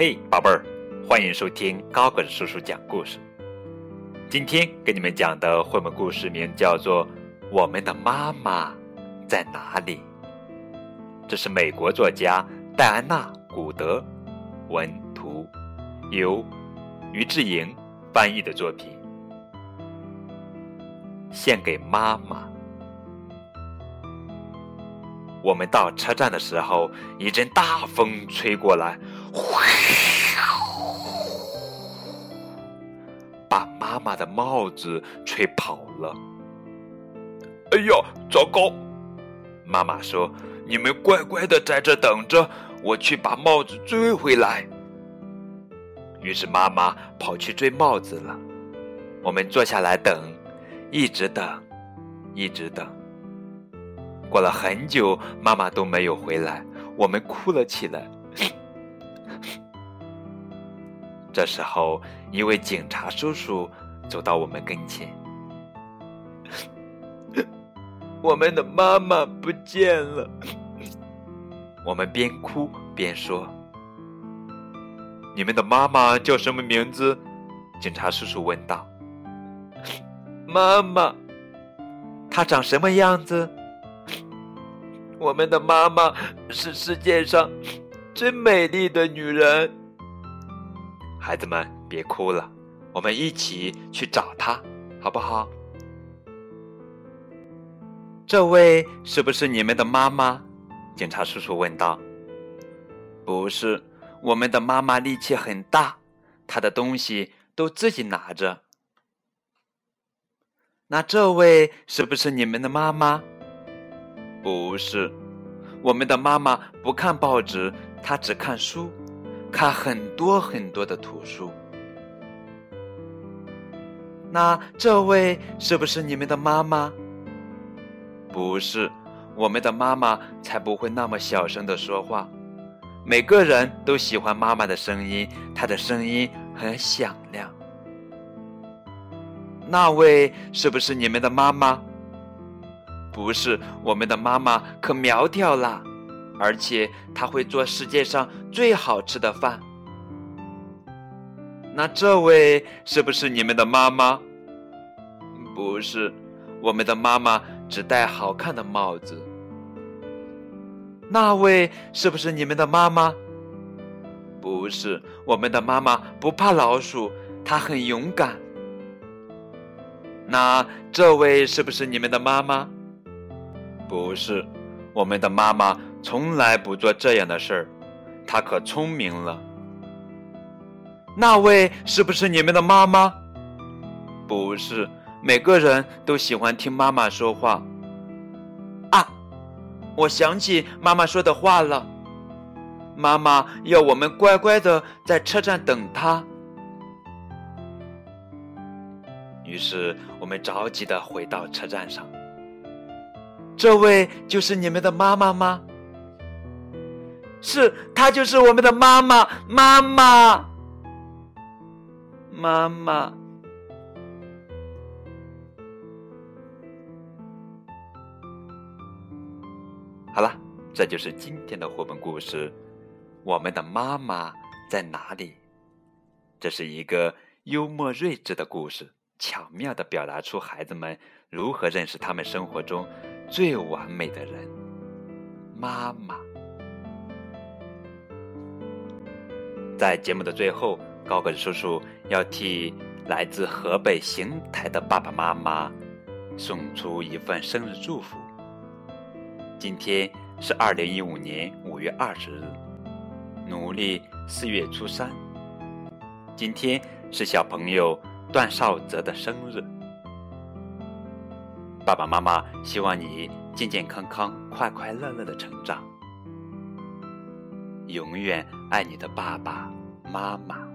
嘿，宝贝儿，欢迎收听高个子叔叔讲故事。今天给你们讲的绘本故事名叫做《我们的妈妈在哪里》。这是美国作家戴安娜·古德文图，由于志莹翻译的作品，献给妈妈。我们到车站的时候，一阵大风吹过来，呼，妈妈的帽子吹跑了。哎呀，糟糕！妈妈说：“你们乖乖的在这等着，我去把帽子追回来。”于是妈妈跑去追帽子了。我们坐下来等，一直等，一直等。过了很久，妈妈都没有回来，我们哭了起来。这时候，一位警察叔叔走到我们跟前。我们的妈妈不见了。我们边哭边说：“你们的妈妈叫什么名字？”警察叔叔问道。“妈妈，她长什么样子？”我们的妈妈是世界上最美丽的女人。孩子们，别哭了，我们一起去找他，好不好？这位是不是你们的妈妈？警察叔叔问道。不是，我们的妈妈力气很大，她的东西都自己拿着。那这位是不是你们的妈妈？不是，我们的妈妈不看报纸，她只看书，看很多很多的图书。那这位是不是你们的妈妈？不是，我们的妈妈才不会那么小声的说话。每个人都喜欢妈妈的声音，她的声音很响亮。那位是不是你们的妈妈？不是我们的妈妈可苗条了，而且她会做世界上最好吃的饭。那这位是不是你们的妈妈？不是，我们的妈妈只戴好看的帽子。那位是不是你们的妈妈？不是，我们的妈妈不怕老鼠，她很勇敢。那这位是不是你们的妈妈？不是，我们的妈妈从来不做这样的事儿，她可聪明了。那位是不是你们的妈妈？不是，每个人都喜欢听妈妈说话。啊，我想起妈妈说的话了，妈妈要我们乖乖的在车站等她。于是我们着急的回到车站上。这位就是你们的妈妈吗？是，她就是我们的妈妈，妈妈，妈妈。好了，这就是今天的绘本故事。我们的妈妈在哪里？这是一个幽默睿智的故事，巧妙的表达出孩子们如何认识他们生活中。最完美的人，妈妈。在节目的最后，高个子叔叔要替来自河北邢台的爸爸妈妈送出一份生日祝福。今天是二零一五年五月二十日，农历四月初三。今天是小朋友段少泽的生日。爸爸妈妈希望你健健康康、快快乐乐的成长，永远爱你的爸爸妈妈。